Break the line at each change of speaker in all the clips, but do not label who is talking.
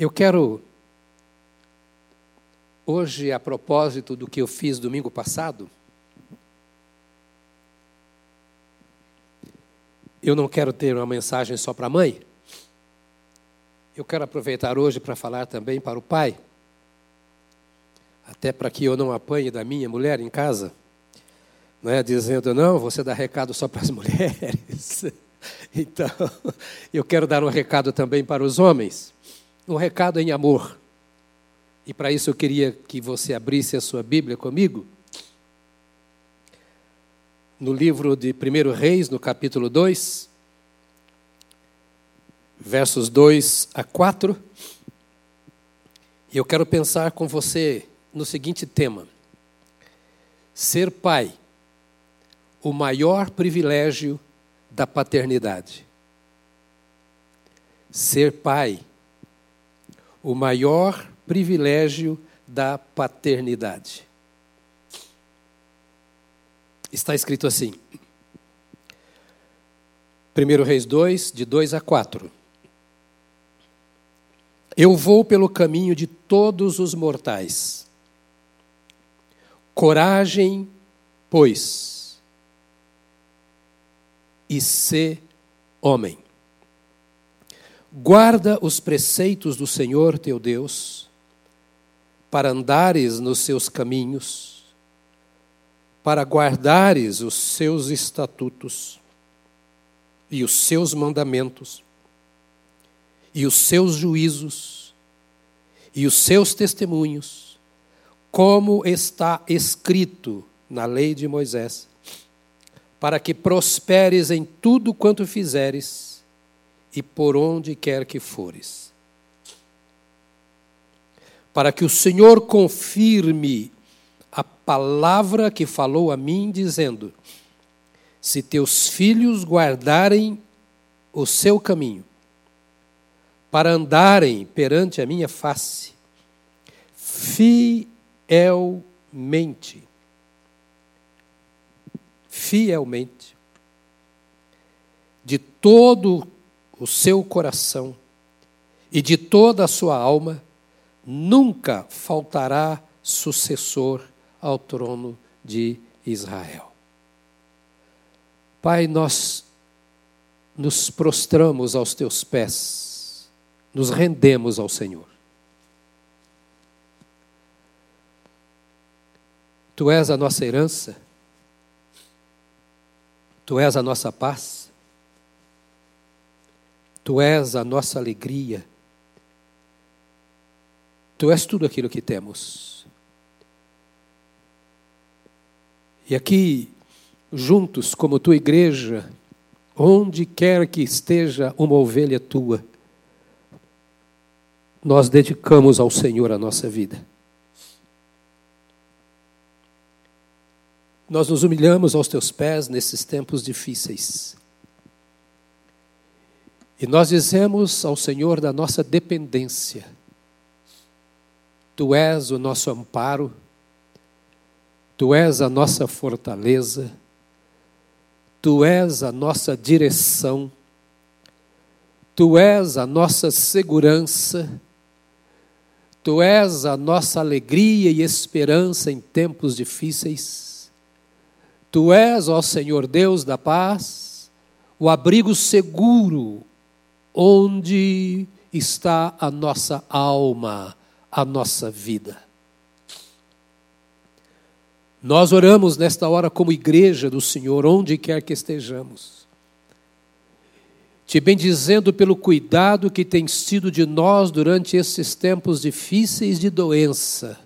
Eu quero, hoje, a propósito do que eu fiz domingo passado, eu não quero ter uma mensagem só para a mãe, eu quero aproveitar hoje para falar também para o pai, até para que eu não apanhe da minha mulher em casa, não é? dizendo, não, você dá recado só para as mulheres. Então, eu quero dar um recado também para os homens um recado em amor. E para isso eu queria que você abrisse a sua Bíblia comigo. No livro de 1 Reis, no capítulo 2, versos 2 a 4. E eu quero pensar com você no seguinte tema: Ser pai, o maior privilégio da paternidade. Ser pai, o maior privilégio da paternidade. Está escrito assim. 1 Reis 2, de 2 a 4. Eu vou pelo caminho de todos os mortais. Coragem, pois, e se homem. Guarda os preceitos do Senhor teu Deus, para andares nos seus caminhos, para guardares os seus estatutos e os seus mandamentos, e os seus juízos, e os seus testemunhos, como está escrito na lei de Moisés, para que prosperes em tudo quanto fizeres e por onde quer que fores. Para que o Senhor confirme a palavra que falou a mim, dizendo: Se teus filhos guardarem o seu caminho, para andarem perante a minha face, fielmente, fielmente, de todo o seu coração e de toda a sua alma, nunca faltará sucessor ao trono de Israel. Pai, nós nos prostramos aos teus pés, nos rendemos ao Senhor. Tu és a nossa herança, tu és a nossa paz, Tu és a nossa alegria. Tu és tudo aquilo que temos. E aqui, juntos, como tua igreja, onde quer que esteja uma ovelha tua, nós dedicamos ao Senhor a nossa vida. Nós nos humilhamos aos teus pés nesses tempos difíceis. E nós dizemos ao Senhor da nossa dependência: Tu és o nosso amparo, Tu és a nossa fortaleza, Tu és a nossa direção, Tu és a nossa segurança, Tu és a nossa alegria e esperança em tempos difíceis. Tu és, ó Senhor Deus da paz, o abrigo seguro onde está a nossa alma, a nossa vida. Nós oramos nesta hora como igreja do Senhor, onde quer que estejamos, te bendizendo pelo cuidado que tem sido de nós durante esses tempos difíceis de doença,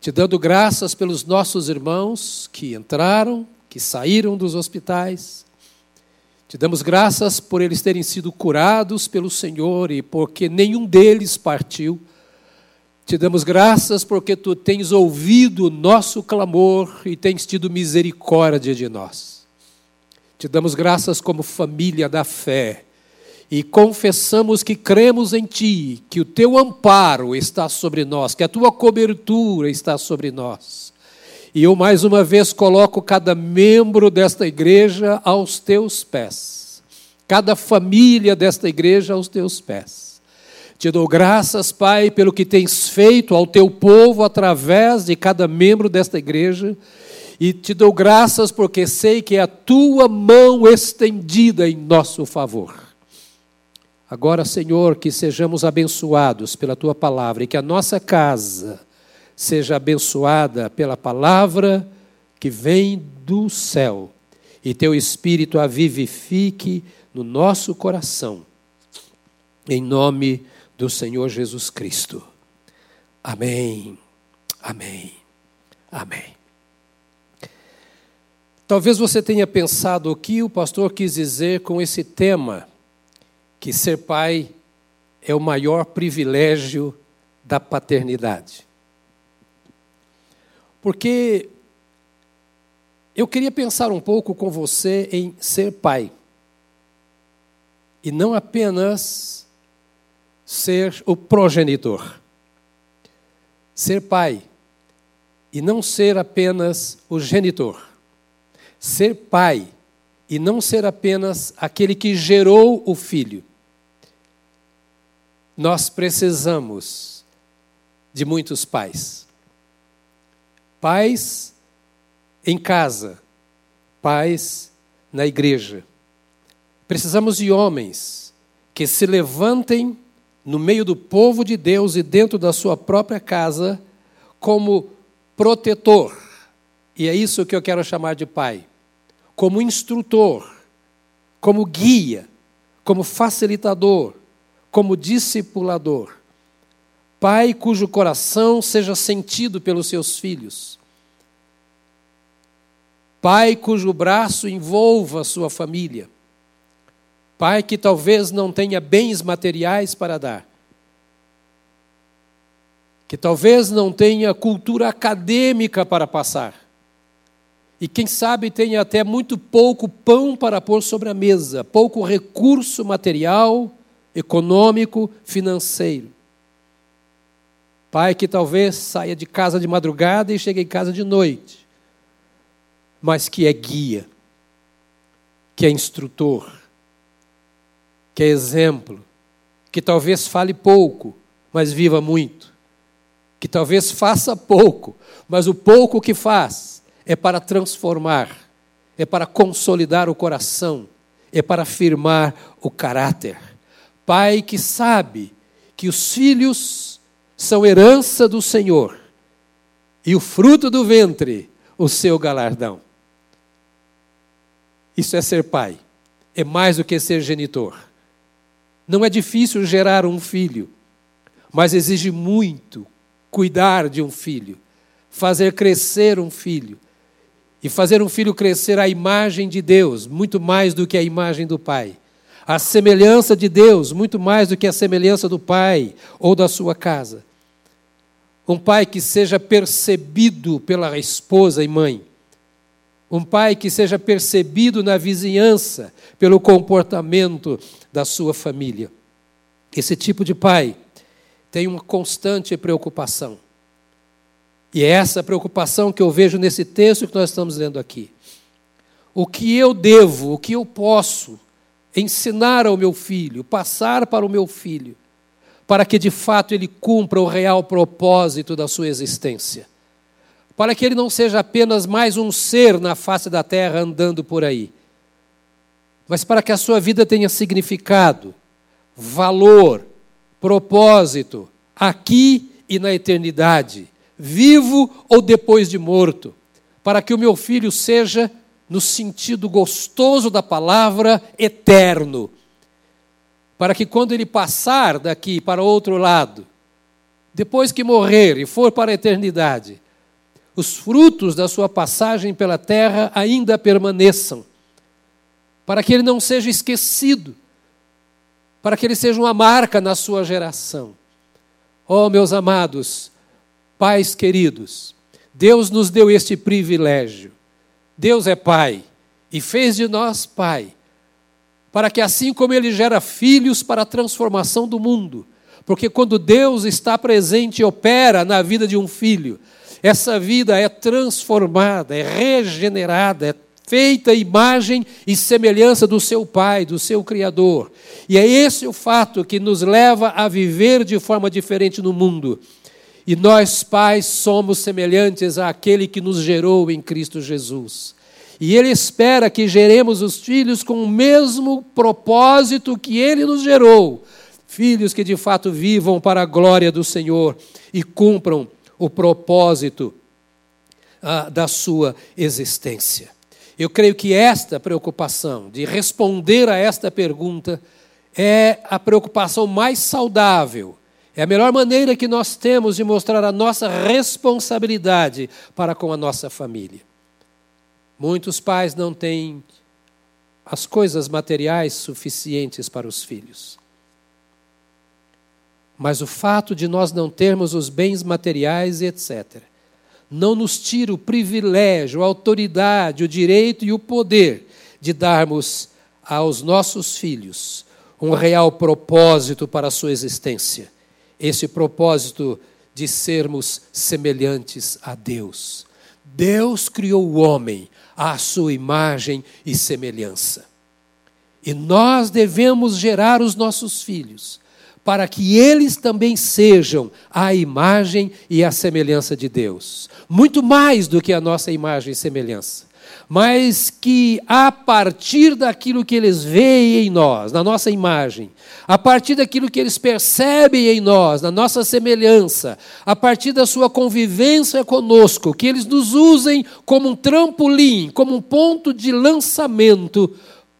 te dando graças pelos nossos irmãos que entraram, que saíram dos hospitais, te damos graças por eles terem sido curados pelo Senhor e porque nenhum deles partiu. Te damos graças porque tu tens ouvido o nosso clamor e tens tido misericórdia de nós. Te damos graças como família da fé e confessamos que cremos em Ti, que o Teu amparo está sobre nós, que a Tua cobertura está sobre nós e eu mais uma vez coloco cada membro desta igreja aos teus pés, cada família desta igreja aos teus pés, Te dou graças, Pai, pelo que tens feito ao teu povo através de cada membro desta igreja. E te dou graças porque sei que é a tua mão estendida em nosso favor. Agora, Senhor, que sejamos abençoados pela tua palavra e que a nossa casa seja abençoada pela palavra que vem do céu e teu espírito a vivifique no nosso coração. Em nome do Senhor Jesus Cristo. Amém. Amém. Amém. Talvez você tenha pensado o que o pastor quis dizer com esse tema, que ser pai é o maior privilégio da paternidade. Porque eu queria pensar um pouco com você em ser pai. E não apenas ser o progenitor. Ser pai e não ser apenas o genitor. Ser pai e não ser apenas aquele que gerou o filho. Nós precisamos de muitos pais. Pais em casa, pais na igreja. Precisamos de homens que se levantem no meio do povo de Deus e dentro da sua própria casa como protetor. E é isso que eu quero chamar de pai. Como instrutor, como guia, como facilitador, como discipulador. Pai cujo coração seja sentido pelos seus filhos. Pai cujo braço envolva sua família. Pai que talvez não tenha bens materiais para dar. Que talvez não tenha cultura acadêmica para passar. E quem sabe tenha até muito pouco pão para pôr sobre a mesa, pouco recurso material, econômico, financeiro. Pai que talvez saia de casa de madrugada e chegue em casa de noite, mas que é guia, que é instrutor, que é exemplo, que talvez fale pouco, mas viva muito, que talvez faça pouco, mas o pouco que faz é para transformar, é para consolidar o coração, é para firmar o caráter. Pai que sabe que os filhos são herança do Senhor, e o fruto do ventre, o seu galardão. Isso é ser pai, é mais do que ser genitor. Não é difícil gerar um filho, mas exige muito cuidar de um filho, fazer crescer um filho. E fazer um filho crescer à imagem de Deus, muito mais do que a imagem do pai. A semelhança de Deus, muito mais do que a semelhança do pai ou da sua casa. Um pai que seja percebido pela esposa e mãe. Um pai que seja percebido na vizinhança pelo comportamento da sua família. Esse tipo de pai tem uma constante preocupação. E é essa preocupação que eu vejo nesse texto que nós estamos lendo aqui. O que eu devo, o que eu posso ensinar ao meu filho, passar para o meu filho, para que de fato ele cumpra o real propósito da sua existência. Para que ele não seja apenas mais um ser na face da terra andando por aí, mas para que a sua vida tenha significado, valor, propósito, aqui e na eternidade, vivo ou depois de morto, para que o meu filho seja, no sentido gostoso da palavra, eterno para que quando ele passar daqui para outro lado, depois que morrer e for para a eternidade, os frutos da sua passagem pela terra ainda permaneçam, para que ele não seja esquecido, para que ele seja uma marca na sua geração. Oh, meus amados, pais queridos, Deus nos deu este privilégio. Deus é Pai e fez de nós Pai para que assim como ele gera filhos para a transformação do mundo, porque quando Deus está presente e opera na vida de um filho, essa vida é transformada, é regenerada, é feita imagem e semelhança do seu Pai, do seu Criador. E é esse o fato que nos leva a viver de forma diferente no mundo. E nós, pais, somos semelhantes àquele que nos gerou em Cristo Jesus. E Ele espera que geremos os filhos com o mesmo propósito que Ele nos gerou. Filhos que de fato vivam para a glória do Senhor e cumpram o propósito ah, da sua existência. Eu creio que esta preocupação de responder a esta pergunta é a preocupação mais saudável é a melhor maneira que nós temos de mostrar a nossa responsabilidade para com a nossa família. Muitos pais não têm as coisas materiais suficientes para os filhos. Mas o fato de nós não termos os bens materiais e etc., não nos tira o privilégio, a autoridade, o direito e o poder de darmos aos nossos filhos um real propósito para a sua existência esse propósito de sermos semelhantes a Deus. Deus criou o homem à sua imagem e semelhança. E nós devemos gerar os nossos filhos para que eles também sejam a imagem e a semelhança de Deus. Muito mais do que a nossa imagem e semelhança mas que a partir daquilo que eles veem em nós, na nossa imagem, a partir daquilo que eles percebem em nós, na nossa semelhança, a partir da sua convivência conosco, que eles nos usem como um trampolim, como um ponto de lançamento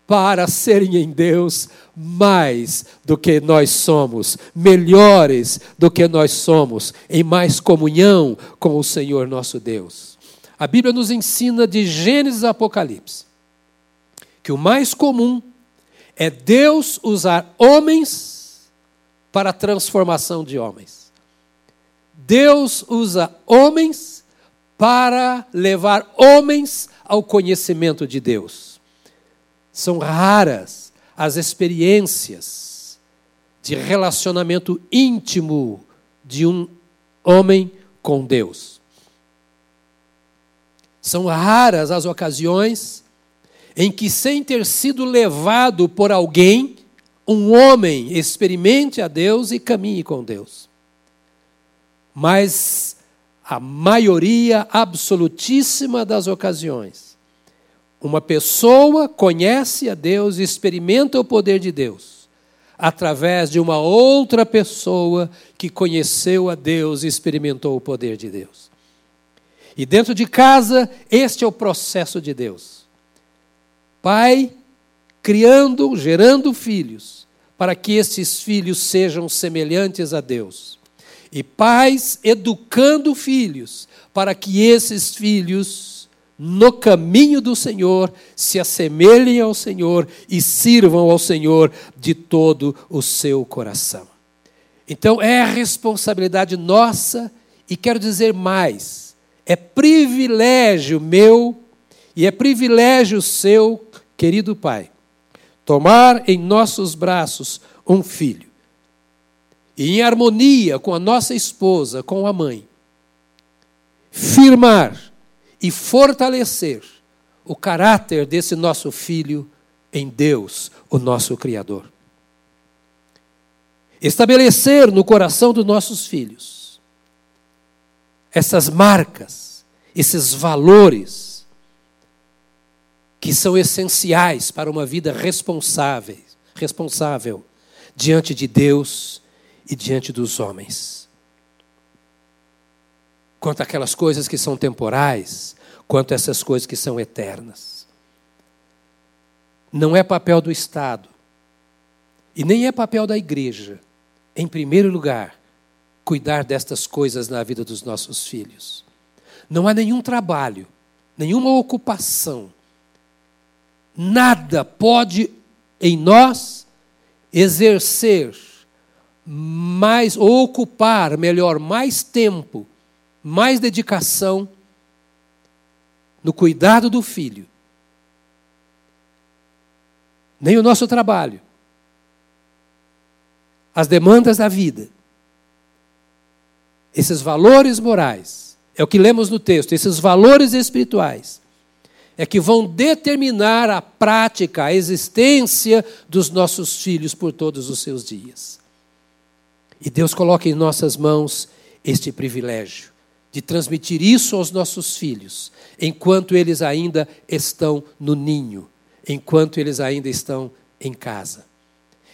para serem em Deus mais do que nós somos, melhores do que nós somos, em mais comunhão com o Senhor nosso Deus. A Bíblia nos ensina de Gênesis a Apocalipse que o mais comum é Deus usar homens para a transformação de homens. Deus usa homens para levar homens ao conhecimento de Deus. São raras as experiências de relacionamento íntimo de um homem com Deus. São raras as ocasiões em que, sem ter sido levado por alguém, um homem experimente a Deus e caminhe com Deus. Mas a maioria absolutíssima das ocasiões, uma pessoa conhece a Deus e experimenta o poder de Deus através de uma outra pessoa que conheceu a Deus e experimentou o poder de Deus. E dentro de casa, este é o processo de Deus. Pai criando, gerando filhos, para que esses filhos sejam semelhantes a Deus. E pais educando filhos, para que esses filhos, no caminho do Senhor, se assemelhem ao Senhor e sirvam ao Senhor de todo o seu coração. Então é responsabilidade nossa, e quero dizer mais é privilégio meu e é privilégio seu, querido Pai, tomar em nossos braços um filho e, em harmonia com a nossa esposa, com a mãe, firmar e fortalecer o caráter desse nosso filho em Deus, o nosso Criador. Estabelecer no coração dos nossos filhos essas marcas, esses valores que são essenciais para uma vida responsável, responsável diante de Deus e diante dos homens. Quanto aquelas coisas que são temporais, quanto essas coisas que são eternas. Não é papel do Estado e nem é papel da igreja, em primeiro lugar, cuidar destas coisas na vida dos nossos filhos. Não há nenhum trabalho, nenhuma ocupação, nada pode em nós exercer mais, ou ocupar, melhor, mais tempo, mais dedicação no cuidado do filho. Nem o nosso trabalho, as demandas da vida esses valores morais, é o que lemos no texto, esses valores espirituais, é que vão determinar a prática, a existência dos nossos filhos por todos os seus dias. E Deus coloca em nossas mãos este privilégio de transmitir isso aos nossos filhos, enquanto eles ainda estão no ninho, enquanto eles ainda estão em casa.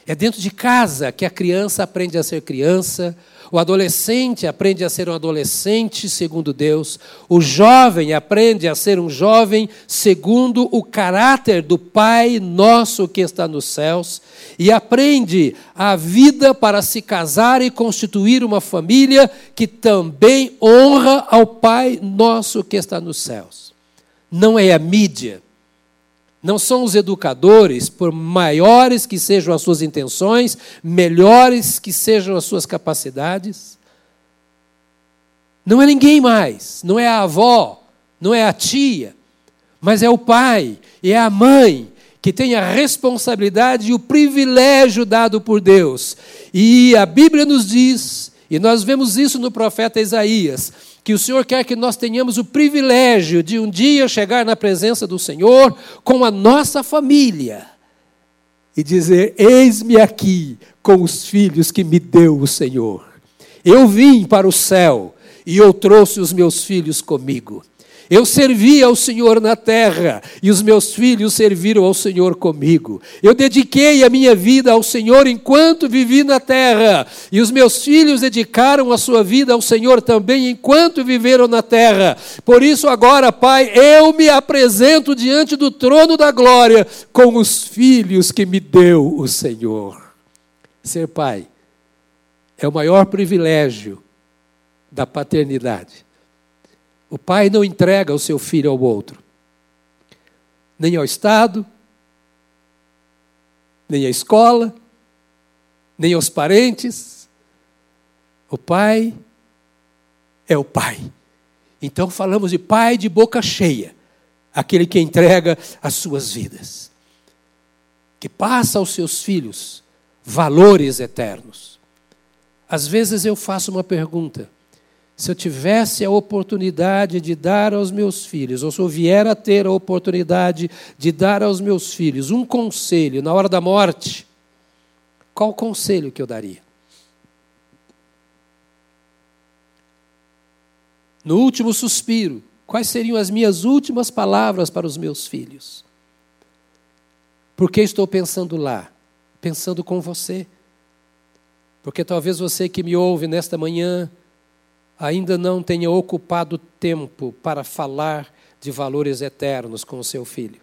É dentro de casa que a criança aprende a ser criança, o adolescente aprende a ser um adolescente segundo Deus, o jovem aprende a ser um jovem segundo o caráter do Pai nosso que está nos céus, e aprende a vida para se casar e constituir uma família que também honra ao Pai nosso que está nos céus. Não é a mídia, não são os educadores, por maiores que sejam as suas intenções, melhores que sejam as suas capacidades. Não é ninguém mais, não é a avó, não é a tia, mas é o pai e é a mãe que tem a responsabilidade e o privilégio dado por Deus. E a Bíblia nos diz, e nós vemos isso no profeta Isaías, que o Senhor quer que nós tenhamos o privilégio de um dia chegar na presença do Senhor com a nossa família e dizer: Eis-me aqui com os filhos que me deu o Senhor. Eu vim para o céu e eu trouxe os meus filhos comigo. Eu servi ao Senhor na terra e os meus filhos serviram ao Senhor comigo. Eu dediquei a minha vida ao Senhor enquanto vivi na terra e os meus filhos dedicaram a sua vida ao Senhor também enquanto viveram na terra. Por isso, agora, Pai, eu me apresento diante do trono da glória com os filhos que me deu o Senhor. Ser pai é o maior privilégio da paternidade. O pai não entrega o seu filho ao outro, nem ao Estado, nem à escola, nem aos parentes. O pai é o pai. Então falamos de pai de boca cheia, aquele que entrega as suas vidas, que passa aos seus filhos valores eternos. Às vezes eu faço uma pergunta: se eu tivesse a oportunidade de dar aos meus filhos, ou se eu vier a ter a oportunidade de dar aos meus filhos um conselho na hora da morte, qual conselho que eu daria? No último suspiro, quais seriam as minhas últimas palavras para os meus filhos? Porque estou pensando lá, pensando com você. Porque talvez você que me ouve nesta manhã ainda não tenha ocupado tempo para falar de valores eternos com o seu filho.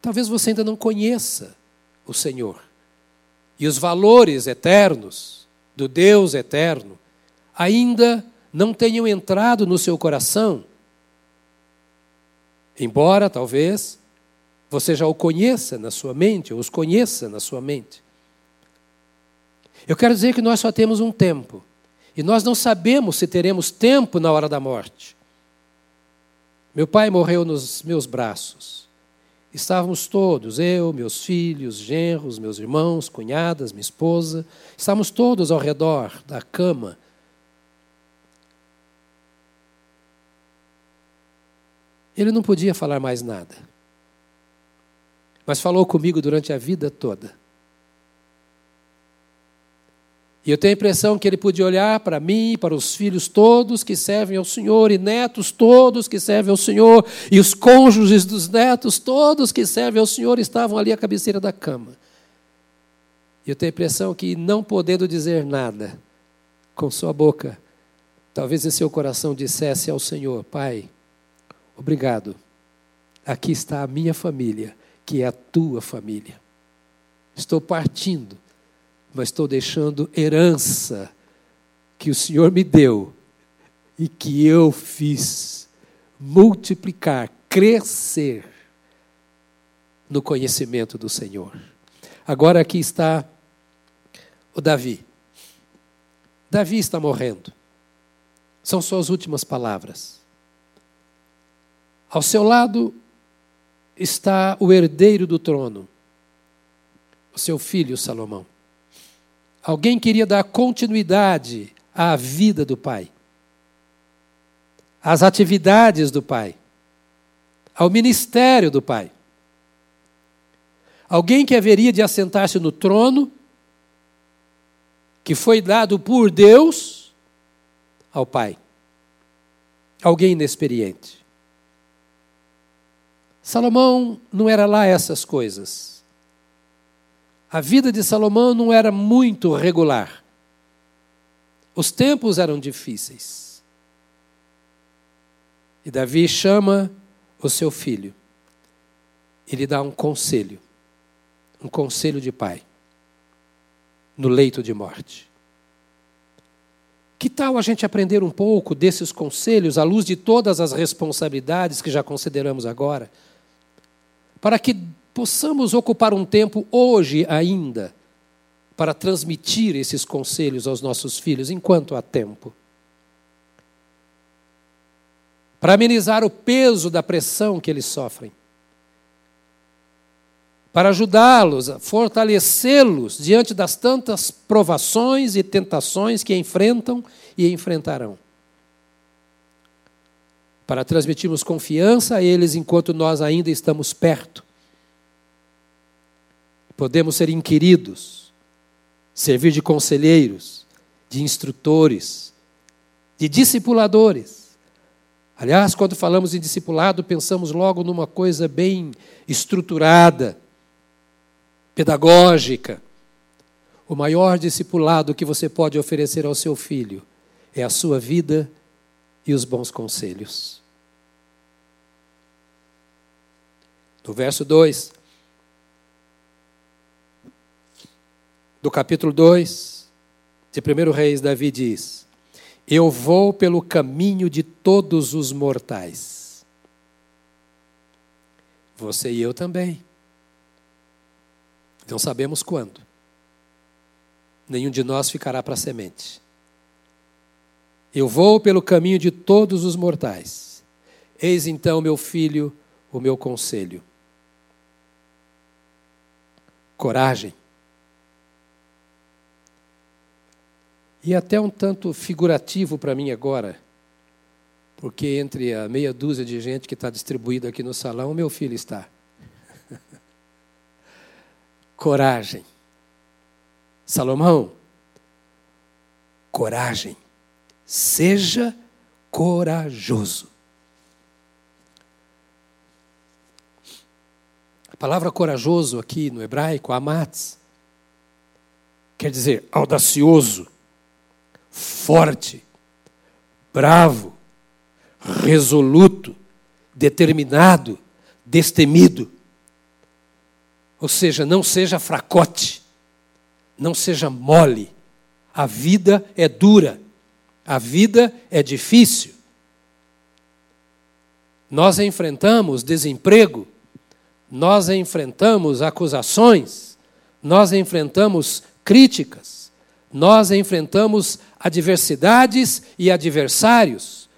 Talvez você ainda não conheça o Senhor. E os valores eternos do Deus eterno ainda não tenham entrado no seu coração. Embora, talvez, você já o conheça na sua mente, ou os conheça na sua mente. Eu quero dizer que nós só temos um tempo e nós não sabemos se teremos tempo na hora da morte. Meu pai morreu nos meus braços. Estávamos todos, eu, meus filhos, genros, meus irmãos, cunhadas, minha esposa, estávamos todos ao redor da cama. Ele não podia falar mais nada, mas falou comigo durante a vida toda. E eu tenho a impressão que ele podia olhar para mim, para os filhos todos que servem ao Senhor, e netos todos que servem ao Senhor, e os cônjuges dos netos todos que servem ao Senhor estavam ali à cabeceira da cama. E eu tenho a impressão que, não podendo dizer nada, com sua boca, talvez em seu coração dissesse ao Senhor: Pai, obrigado, aqui está a minha família, que é a tua família. Estou partindo mas estou deixando herança que o Senhor me deu e que eu fiz multiplicar, crescer no conhecimento do Senhor. Agora aqui está o Davi. Davi está morrendo. São suas últimas palavras. Ao seu lado está o herdeiro do trono, o seu filho Salomão. Alguém queria dar continuidade à vida do pai, às atividades do pai, ao ministério do Pai. Alguém que haveria de assentar-se no trono, que foi dado por Deus ao Pai. Alguém inexperiente. Salomão não era lá essas coisas. A vida de Salomão não era muito regular. Os tempos eram difíceis. E Davi chama o seu filho. Ele dá um conselho um conselho de pai no leito de morte. Que tal a gente aprender um pouco desses conselhos à luz de todas as responsabilidades que já consideramos agora? Para que possamos ocupar um tempo hoje ainda para transmitir esses conselhos aos nossos filhos enquanto há tempo. Para amenizar o peso da pressão que eles sofrem para ajudá-los, fortalecê-los diante das tantas provações e tentações que enfrentam e enfrentarão. Para transmitirmos confiança a eles enquanto nós ainda estamos perto. Podemos ser inquiridos, servir de conselheiros, de instrutores, de discipuladores. Aliás, quando falamos em discipulado, pensamos logo numa coisa bem estruturada pedagógica. O maior discipulado que você pode oferecer ao seu filho é a sua vida e os bons conselhos. No verso 2 do capítulo 2 de 1 Reis, Davi diz: Eu vou pelo caminho de todos os mortais. Você e eu também. Não sabemos quando. Nenhum de nós ficará para semente. Eu vou pelo caminho de todos os mortais. Eis então, meu filho, o meu conselho. Coragem. E até um tanto figurativo para mim agora, porque entre a meia dúzia de gente que está distribuída aqui no salão, meu filho está coragem. Salomão, coragem. Seja corajoso. A palavra corajoso aqui no hebraico, amatz, quer dizer audacioso, forte, bravo, resoluto, determinado, destemido. Ou seja, não seja fracote, não seja mole. A vida é dura, a vida é difícil. Nós enfrentamos desemprego, nós enfrentamos acusações, nós enfrentamos críticas, nós enfrentamos adversidades e adversários,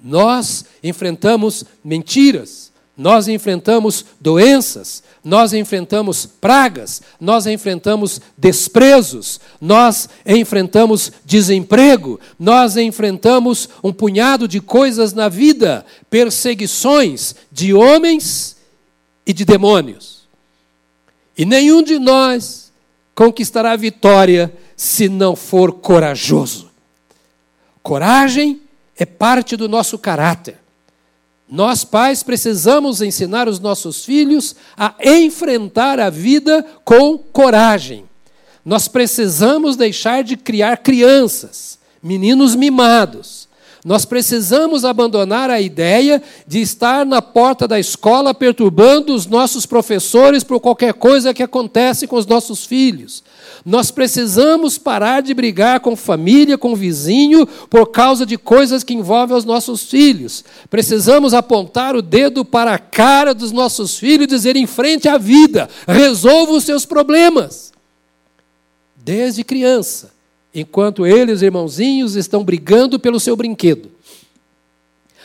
nós enfrentamos mentiras, nós enfrentamos doenças, nós enfrentamos pragas, nós enfrentamos desprezos, nós enfrentamos desemprego, nós enfrentamos um punhado de coisas na vida, perseguições de homens e de demônios. E nenhum de nós conquistará a vitória se não for corajoso. Coragem é parte do nosso caráter. Nós, pais, precisamos ensinar os nossos filhos a enfrentar a vida com coragem. Nós precisamos deixar de criar crianças, meninos mimados. Nós precisamos abandonar a ideia de estar na porta da escola perturbando os nossos professores por qualquer coisa que acontece com os nossos filhos. Nós precisamos parar de brigar com família, com vizinho, por causa de coisas que envolvem os nossos filhos. Precisamos apontar o dedo para a cara dos nossos filhos e dizer: em frente à vida, resolva os seus problemas. Desde criança, enquanto eles, irmãozinhos, estão brigando pelo seu brinquedo.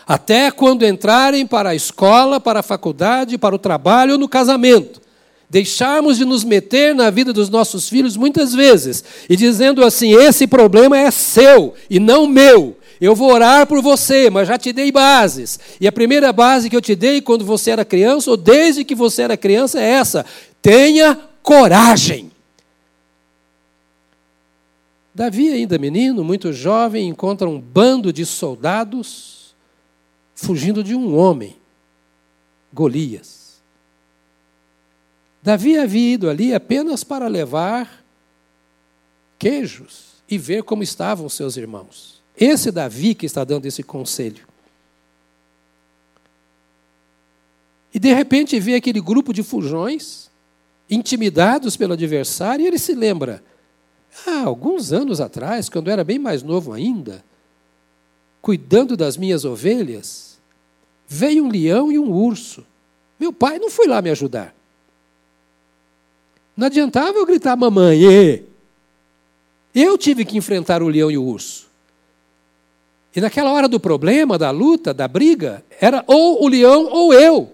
Até quando entrarem para a escola, para a faculdade, para o trabalho ou no casamento deixarmos de nos meter na vida dos nossos filhos muitas vezes e dizendo assim: esse problema é seu e não meu. eu vou orar por você, mas já te dei bases. E a primeira base que eu te dei quando você era criança, ou desde que você era criança, é essa: tenha coragem. Davi, ainda menino, muito jovem, encontra um bando de soldados fugindo de um homem, Golias. Davi havia ido ali apenas para levar queijos e ver como estavam seus irmãos. Esse Davi que está dando esse conselho. E de repente vê aquele grupo de fujões, intimidados pelo adversário, e ele se lembra: ah, alguns anos atrás, quando eu era bem mais novo ainda, cuidando das minhas ovelhas, veio um leão e um urso. Meu pai não foi lá me ajudar. Não adiantava eu gritar, mamãe. Eu tive que enfrentar o leão e o urso. E naquela hora do problema, da luta, da briga, era ou o leão ou eu.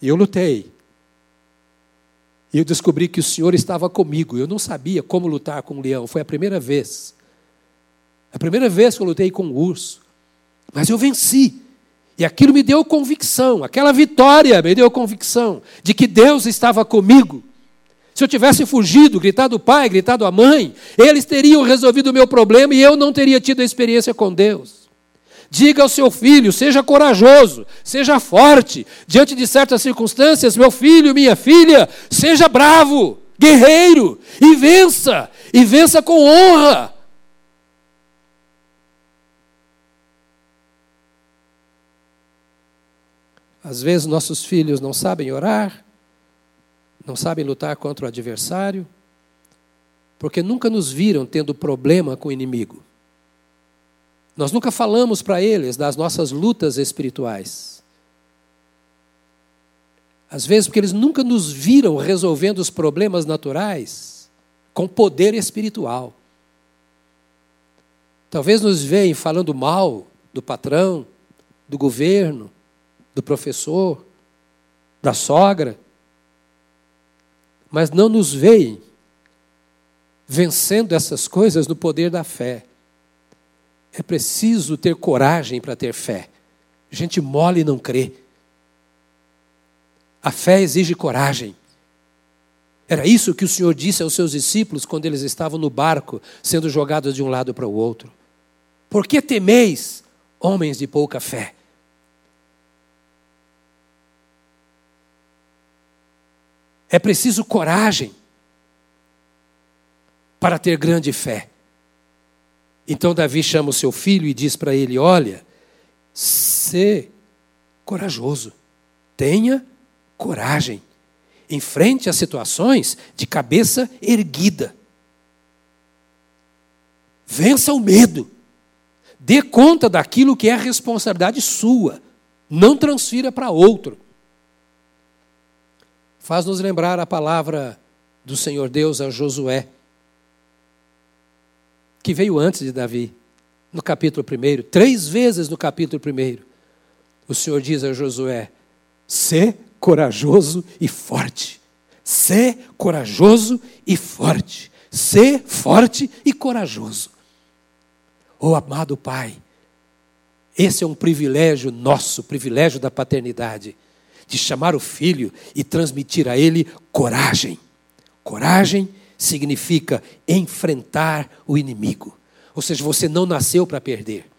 E eu lutei. E eu descobri que o Senhor estava comigo. Eu não sabia como lutar com o leão. Foi a primeira vez. A primeira vez que eu lutei com o urso. Mas eu venci. E aquilo me deu convicção. Aquela vitória me deu convicção de que Deus estava comigo. Se eu tivesse fugido, gritado o pai, gritado a mãe, eles teriam resolvido o meu problema e eu não teria tido a experiência com Deus. Diga ao seu filho, seja corajoso, seja forte. Diante de certas circunstâncias, meu filho, minha filha, seja bravo, guerreiro, e vença, e vença com honra. Às vezes nossos filhos não sabem orar, não sabem lutar contra o adversário, porque nunca nos viram tendo problema com o inimigo. Nós nunca falamos para eles das nossas lutas espirituais. Às vezes, porque eles nunca nos viram resolvendo os problemas naturais com poder espiritual. Talvez nos veem falando mal do patrão, do governo, do professor, da sogra, mas não nos veem vencendo essas coisas no poder da fé. É preciso ter coragem para ter fé. Gente mole não crê. A fé exige coragem. Era isso que o Senhor disse aos seus discípulos quando eles estavam no barco, sendo jogados de um lado para o outro. Por que temeis, homens de pouca fé? É preciso coragem para ter grande fé. Então Davi chama o seu filho e diz para ele: Olha, sê corajoso, tenha coragem, enfrente as situações de cabeça erguida. Vença o medo, dê conta daquilo que é responsabilidade sua, não transfira para outro. Faz-nos lembrar a palavra do Senhor Deus a Josué que veio antes de Davi, no capítulo 1, três vezes no capítulo 1, o Senhor diz a Josué: Sê corajoso e forte. Sê corajoso e forte. Sê forte e corajoso. Oh, amado Pai, esse é um privilégio nosso, privilégio da paternidade, de chamar o filho e transmitir a ele coragem. Coragem significa enfrentar o inimigo. Ou seja, você não nasceu para perder.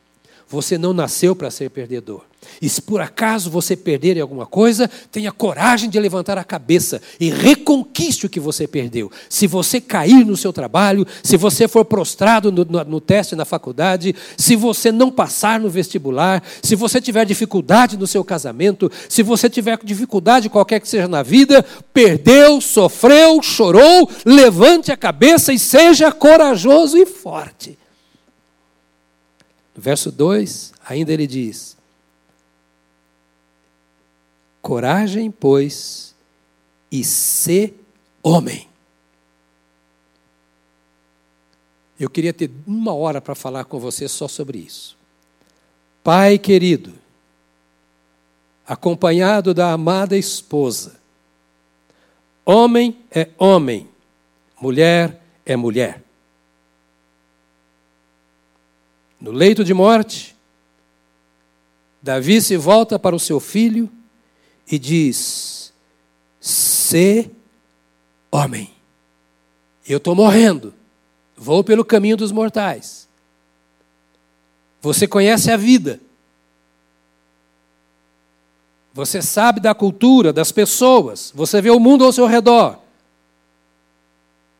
Você não nasceu para ser perdedor. E se por acaso você perder alguma coisa, tenha coragem de levantar a cabeça e reconquiste o que você perdeu. Se você cair no seu trabalho, se você for prostrado no, no, no, teste na faculdade, se você não passar no vestibular, se você tiver dificuldade no seu casamento, se você tiver dificuldade qualquer que seja na vida, perdeu, sofreu, chorou, levante a cabeça e seja corajoso e forte. No verso 2, ainda ele diz: Coragem, pois, e ser homem. Eu queria ter uma hora para falar com você só sobre isso. Pai querido, acompanhado da amada esposa, homem é homem, mulher é mulher. No leito de morte, Davi se volta para o seu filho e diz: Se homem, eu estou morrendo, vou pelo caminho dos mortais. Você conhece a vida. Você sabe da cultura, das pessoas. Você vê o mundo ao seu redor.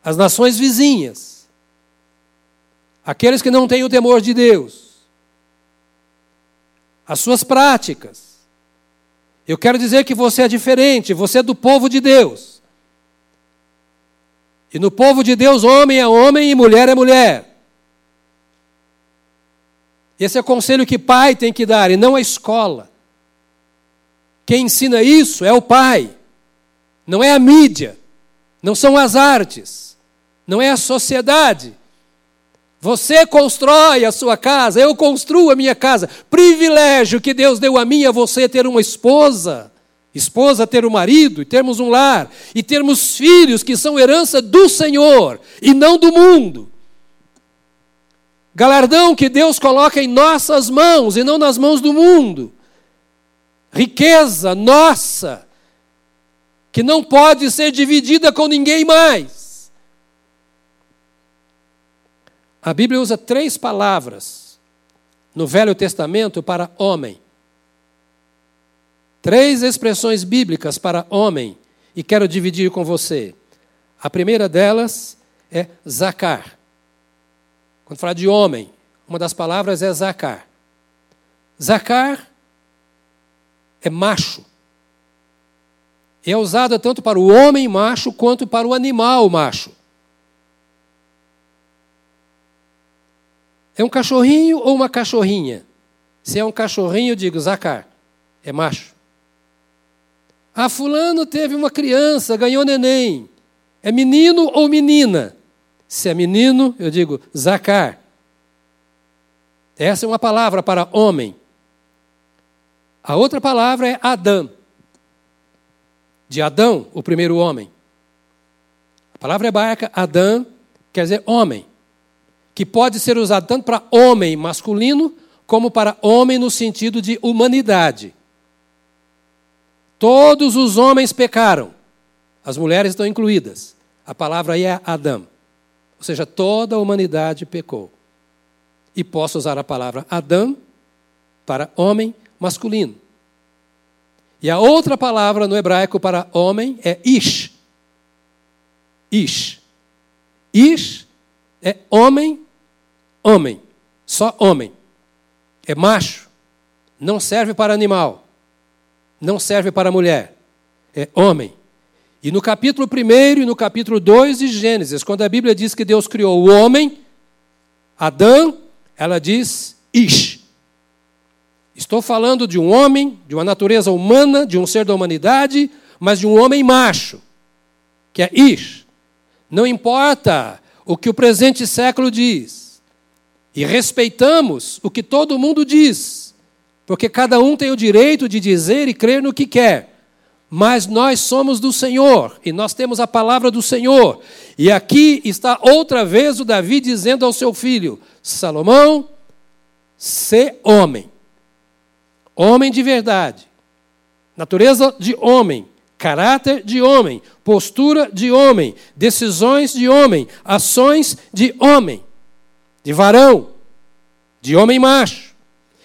As nações vizinhas. Aqueles que não têm o temor de Deus. As suas práticas. Eu quero dizer que você é diferente, você é do povo de Deus. E no povo de Deus, homem é homem e mulher é mulher. Esse é o conselho que pai tem que dar e não a escola. Quem ensina isso é o pai, não é a mídia, não são as artes, não é a sociedade. Você constrói a sua casa, eu construo a minha casa. Privilégio que Deus deu a mim e a você ter uma esposa, esposa ter um marido e termos um lar e termos filhos que são herança do Senhor e não do mundo. Galardão que Deus coloca em nossas mãos e não nas mãos do mundo riqueza nossa, que não pode ser dividida com ninguém mais. A Bíblia usa três palavras no Velho Testamento para homem. Três expressões bíblicas para homem, e quero dividir com você. A primeira delas é zacar. Quando fala de homem, uma das palavras é zacar. Zacar é macho. É usada tanto para o homem macho quanto para o animal macho. É um cachorrinho ou uma cachorrinha? Se é um cachorrinho, digo zacar, é macho. Ah, fulano teve uma criança, ganhou neném. É menino ou menina? Se é menino, eu digo zacar. Essa é uma palavra para homem. A outra palavra é Adão. De Adão, o primeiro homem. A palavra hebraica Adão quer dizer homem, que pode ser usado tanto para homem masculino como para homem no sentido de humanidade. Todos os homens pecaram, as mulheres estão incluídas. A palavra aí é Adão, ou seja, toda a humanidade pecou. E posso usar a palavra Adão para homem masculino. E a outra palavra no hebraico para homem é ish. Ish. Ish é homem, homem. Só homem. É macho. Não serve para animal. Não serve para mulher. É homem. E no capítulo 1 e no capítulo 2 de Gênesis, quando a Bíblia diz que Deus criou o homem, Adão, ela diz Ish. Estou falando de um homem, de uma natureza humana, de um ser da humanidade, mas de um homem macho, que é Ish. Não importa o que o presente século diz, e respeitamos o que todo mundo diz, porque cada um tem o direito de dizer e crer no que quer. Mas nós somos do Senhor e nós temos a palavra do Senhor. E aqui está outra vez o Davi dizendo ao seu filho: Salomão, se homem. Homem de verdade. Natureza de homem. Caráter de homem. Postura de homem. Decisões de homem. Ações de homem. De varão. De homem macho.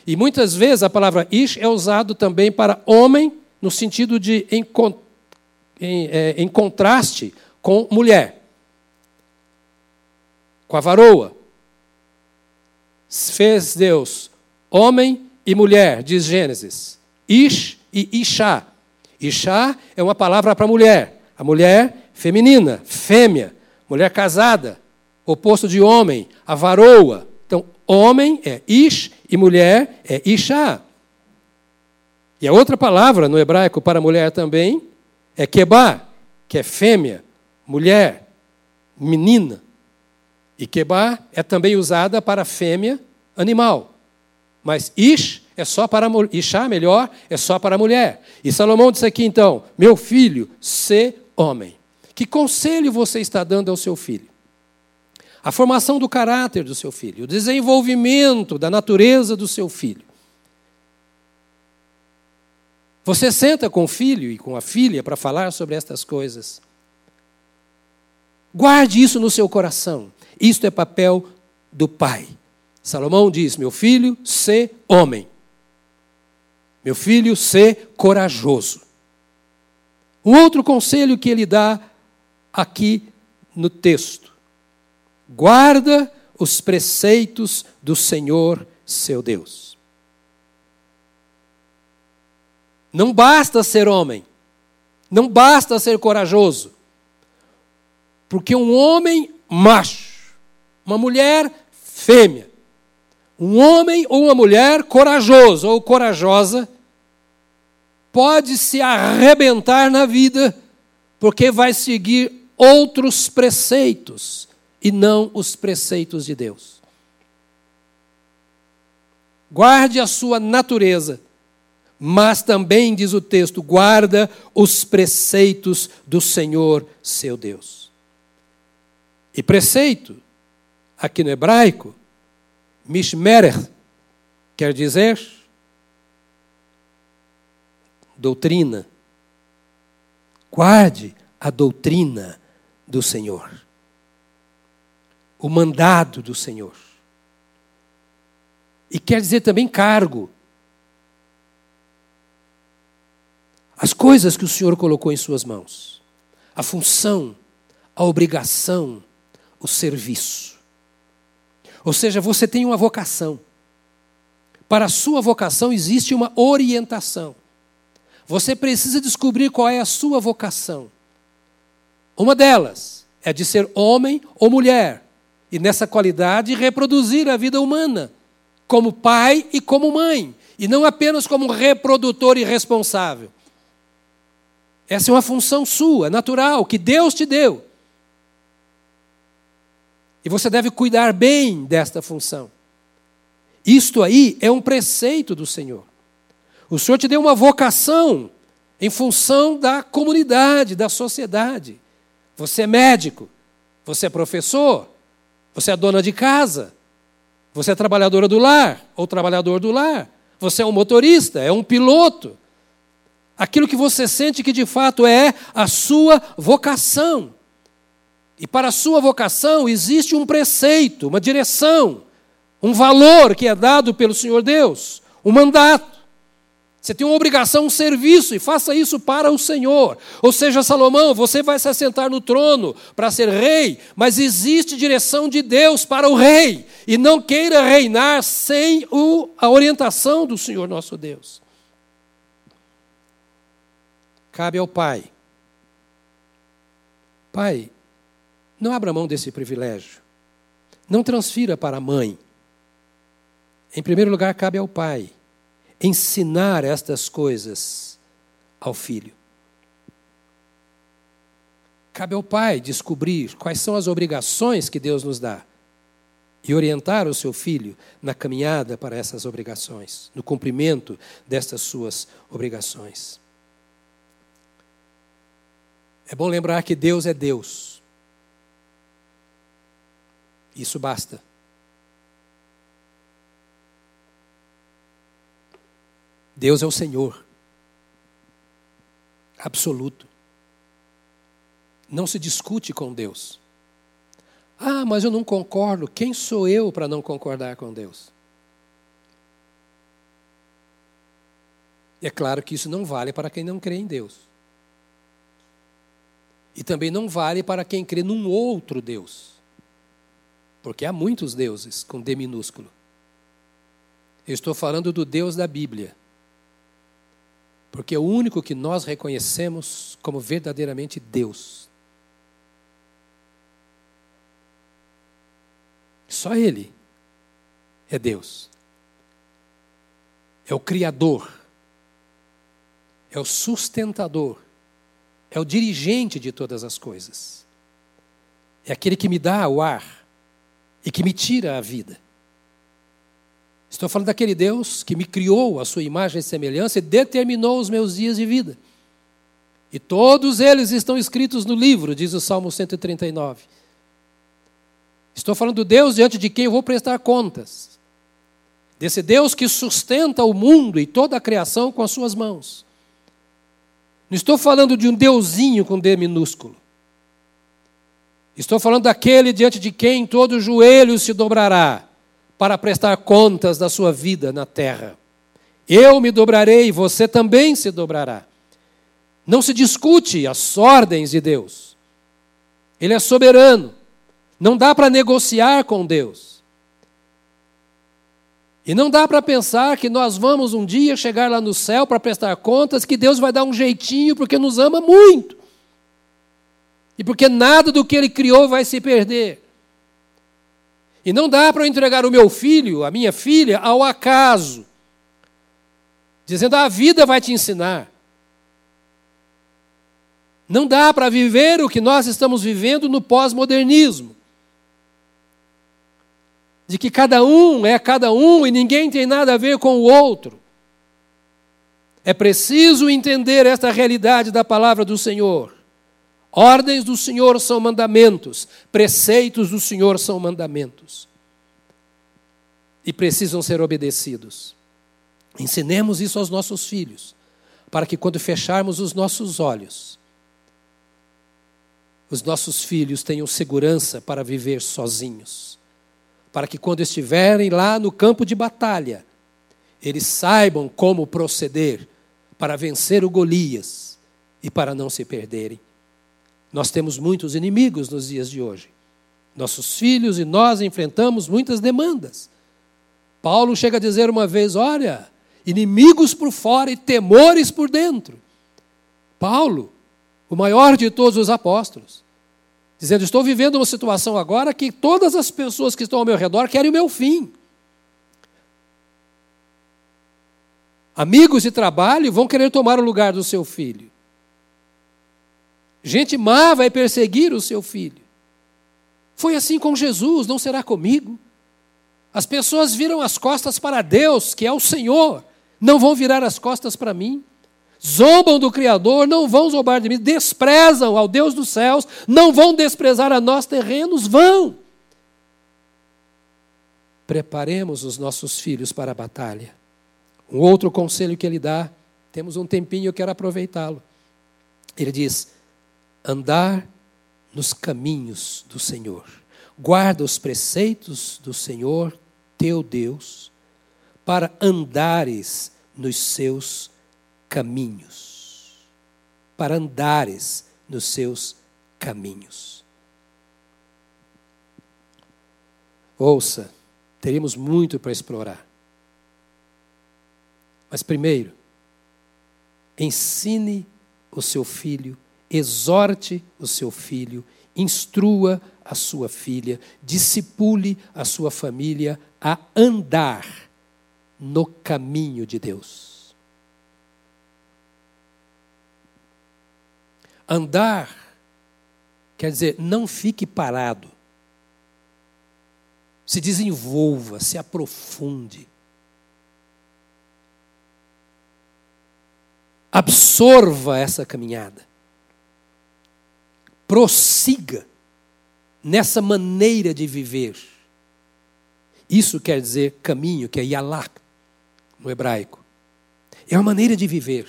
E muitas vezes a palavra ish é usado também para homem, no sentido de em, em, é, em contraste com mulher. Com a varoa. Fez Deus homem e mulher, diz Gênesis. Ish e Ishá. Ishá é uma palavra para mulher. A mulher feminina, fêmea. Mulher casada, oposto de homem, a varoa. Então, homem é Ish e mulher é Ishá. E a outra palavra no hebraico para mulher também é Kebá, que é fêmea, mulher, menina. E Kebá é também usada para fêmea, animal. Mas Ish é só para Ishá, melhor, é só para mulher. E Salomão disse aqui então: Meu filho, se homem. Que conselho você está dando ao seu filho? A formação do caráter do seu filho, o desenvolvimento da natureza do seu filho. Você senta com o filho e com a filha para falar sobre estas coisas. Guarde isso no seu coração. Isto é papel do pai. Salomão diz: Meu filho, sê homem. Meu filho, sê corajoso. Um outro conselho que ele dá aqui no texto: guarda os preceitos do Senhor seu Deus. Não basta ser homem, não basta ser corajoso, porque um homem macho, uma mulher fêmea, um homem ou uma mulher corajoso ou corajosa pode se arrebentar na vida porque vai seguir outros preceitos e não os preceitos de Deus. Guarde a sua natureza, mas também, diz o texto, guarda os preceitos do Senhor seu Deus. E preceito, aqui no hebraico, mishmerech, quer dizer doutrina. Guarde a doutrina do Senhor, o mandado do Senhor. E quer dizer também cargo. As coisas que o Senhor colocou em suas mãos, a função, a obrigação, o serviço. Ou seja, você tem uma vocação. Para a sua vocação existe uma orientação. Você precisa descobrir qual é a sua vocação. Uma delas é de ser homem ou mulher, e nessa qualidade reproduzir a vida humana, como pai e como mãe, e não apenas como reprodutor e responsável. Essa é uma função sua, natural, que Deus te deu. E você deve cuidar bem desta função. Isto aí é um preceito do Senhor. O Senhor te deu uma vocação em função da comunidade, da sociedade. Você é médico, você é professor, você é dona de casa, você é trabalhadora do lar ou trabalhador do lar, você é um motorista, é um piloto. Aquilo que você sente que de fato é a sua vocação. E para a sua vocação existe um preceito, uma direção, um valor que é dado pelo Senhor Deus, um mandato. Você tem uma obrigação, um serviço, e faça isso para o Senhor. Ou seja, Salomão, você vai se assentar no trono para ser rei, mas existe direção de Deus para o rei. E não queira reinar sem o, a orientação do Senhor nosso Deus. Cabe ao pai. Pai, não abra mão desse privilégio. Não transfira para a mãe. Em primeiro lugar, cabe ao pai ensinar estas coisas ao filho. Cabe ao pai descobrir quais são as obrigações que Deus nos dá e orientar o seu filho na caminhada para essas obrigações, no cumprimento destas suas obrigações. É bom lembrar que Deus é Deus. Isso basta. Deus é o Senhor. Absoluto. Não se discute com Deus. Ah, mas eu não concordo. Quem sou eu para não concordar com Deus? E é claro que isso não vale para quem não crê em Deus. E também não vale para quem crê num outro Deus. Porque há muitos deuses com D minúsculo. Eu estou falando do Deus da Bíblia. Porque é o único que nós reconhecemos como verdadeiramente Deus. Só Ele é Deus. É o Criador. É o sustentador. É o dirigente de todas as coisas. É aquele que me dá o ar e que me tira a vida. Estou falando daquele Deus que me criou a sua imagem e semelhança e determinou os meus dias de vida. E todos eles estão escritos no livro, diz o Salmo 139. Estou falando do Deus diante de quem eu vou prestar contas. Desse Deus que sustenta o mundo e toda a criação com as suas mãos. Não estou falando de um deusinho com D minúsculo. Estou falando daquele diante de quem todo joelho se dobrará para prestar contas da sua vida na terra. Eu me dobrarei, você também se dobrará. Não se discute as ordens de Deus. Ele é soberano. Não dá para negociar com Deus. E não dá para pensar que nós vamos um dia chegar lá no céu para prestar contas, que Deus vai dar um jeitinho porque nos ama muito. E porque nada do que Ele criou vai se perder. E não dá para eu entregar o meu filho, a minha filha, ao acaso, dizendo a vida vai te ensinar. Não dá para viver o que nós estamos vivendo no pós-modernismo. De que cada um é cada um e ninguém tem nada a ver com o outro. É preciso entender esta realidade da palavra do Senhor. Ordens do Senhor são mandamentos, preceitos do Senhor são mandamentos. E precisam ser obedecidos. Ensinemos isso aos nossos filhos, para que quando fecharmos os nossos olhos, os nossos filhos tenham segurança para viver sozinhos. Para que quando estiverem lá no campo de batalha, eles saibam como proceder para vencer o Golias e para não se perderem. Nós temos muitos inimigos nos dias de hoje. Nossos filhos e nós enfrentamos muitas demandas. Paulo chega a dizer uma vez: olha, inimigos por fora e temores por dentro. Paulo, o maior de todos os apóstolos, dizendo: Estou vivendo uma situação agora que todas as pessoas que estão ao meu redor querem o meu fim. Amigos de trabalho vão querer tomar o lugar do seu filho. Gente má vai perseguir o seu filho. Foi assim com Jesus, não será comigo. As pessoas viram as costas para Deus, que é o Senhor, não vão virar as costas para mim zombam do Criador, não vão zombar de mim, desprezam ao Deus dos céus, não vão desprezar a nós terrenos, vão. Preparemos os nossos filhos para a batalha. Um outro conselho que ele dá, temos um tempinho, eu quero aproveitá-lo. Ele diz: andar nos caminhos do Senhor. Guarda os preceitos do Senhor, teu Deus, para andares nos seus caminhos, para andares nos seus caminhos. Ouça, teríamos muito para explorar. Mas primeiro, ensine o seu filho, exorte o seu filho, instrua a sua filha, discipule a sua família a andar no caminho de Deus. Andar quer dizer, não fique parado. Se desenvolva, se aprofunde. Absorva essa caminhada. Prossiga nessa maneira de viver. Isso quer dizer caminho, que é yalá no hebraico. É uma maneira de viver,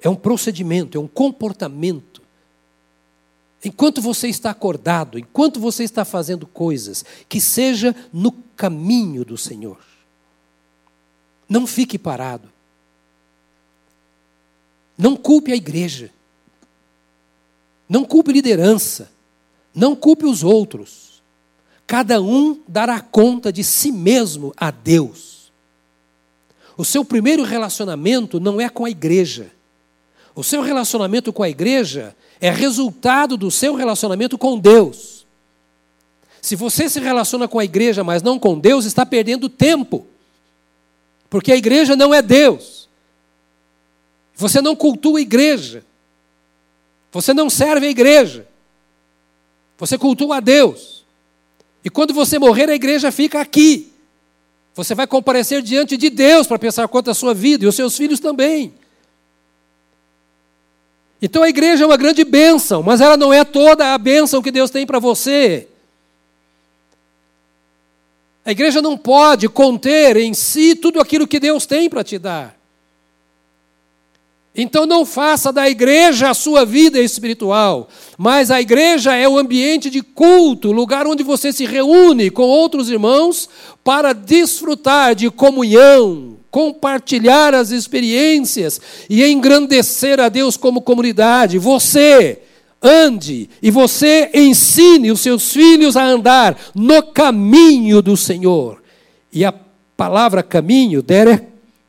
é um procedimento, é um comportamento Enquanto você está acordado, enquanto você está fazendo coisas, que seja no caminho do Senhor. Não fique parado. Não culpe a igreja. Não culpe liderança. Não culpe os outros. Cada um dará conta de si mesmo a Deus. O seu primeiro relacionamento não é com a igreja. O seu relacionamento com a igreja é resultado do seu relacionamento com Deus. Se você se relaciona com a igreja, mas não com Deus, está perdendo tempo. Porque a igreja não é Deus. Você não cultua a igreja. Você não serve a igreja. Você cultua a Deus. E quando você morrer, a igreja fica aqui. Você vai comparecer diante de Deus para pensar quanto à sua vida e os seus filhos também. Então a igreja é uma grande bênção, mas ela não é toda a bênção que Deus tem para você. A igreja não pode conter em si tudo aquilo que Deus tem para te dar. Então não faça da igreja a sua vida espiritual, mas a igreja é o ambiente de culto, lugar onde você se reúne com outros irmãos para desfrutar de comunhão, compartilhar as experiências e engrandecer a Deus como comunidade. Você ande e você ensine os seus filhos a andar no caminho do Senhor. E a palavra caminho, dere,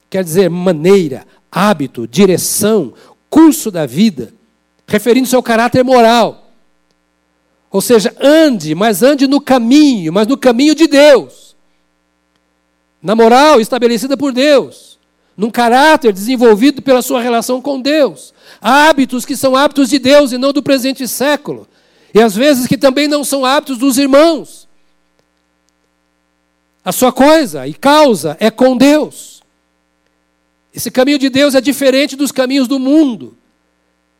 quer dizer maneira, hábito, direção, curso da vida, referindo-se ao caráter moral. Ou seja, ande, mas ande no caminho, mas no caminho de Deus. Na moral estabelecida por Deus. Num caráter desenvolvido pela sua relação com Deus. Há hábitos que são hábitos de Deus e não do presente século. E às vezes que também não são hábitos dos irmãos. A sua coisa e causa é com Deus. Esse caminho de Deus é diferente dos caminhos do mundo.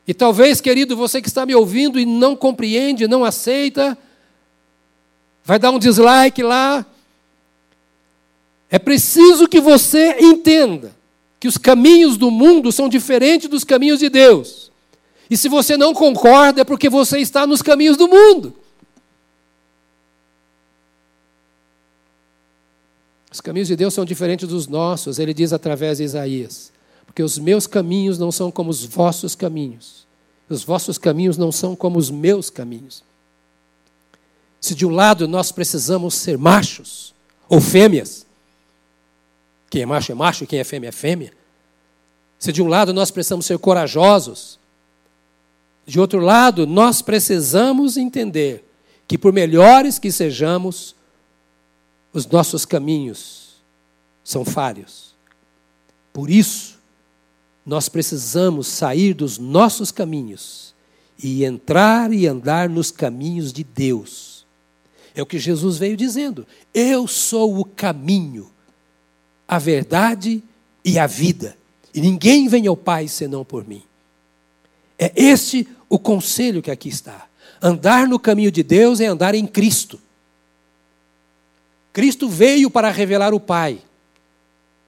E talvez, querido, você que está me ouvindo e não compreende, não aceita, vai dar um dislike lá. É preciso que você entenda que os caminhos do mundo são diferentes dos caminhos de Deus. E se você não concorda, é porque você está nos caminhos do mundo. Os caminhos de Deus são diferentes dos nossos, ele diz através de Isaías. Porque os meus caminhos não são como os vossos caminhos. Os vossos caminhos não são como os meus caminhos. Se de um lado nós precisamos ser machos ou fêmeas, quem é macho é macho, quem é fêmea é fêmea. Se de um lado nós precisamos ser corajosos, de outro lado nós precisamos entender que por melhores que sejamos, os nossos caminhos são falhos. Por isso, nós precisamos sair dos nossos caminhos e entrar e andar nos caminhos de Deus. É o que Jesus veio dizendo. Eu sou o caminho, a verdade e a vida. E ninguém vem ao Pai senão por mim. É este o conselho que aqui está. Andar no caminho de Deus é andar em Cristo. Cristo veio para revelar o Pai.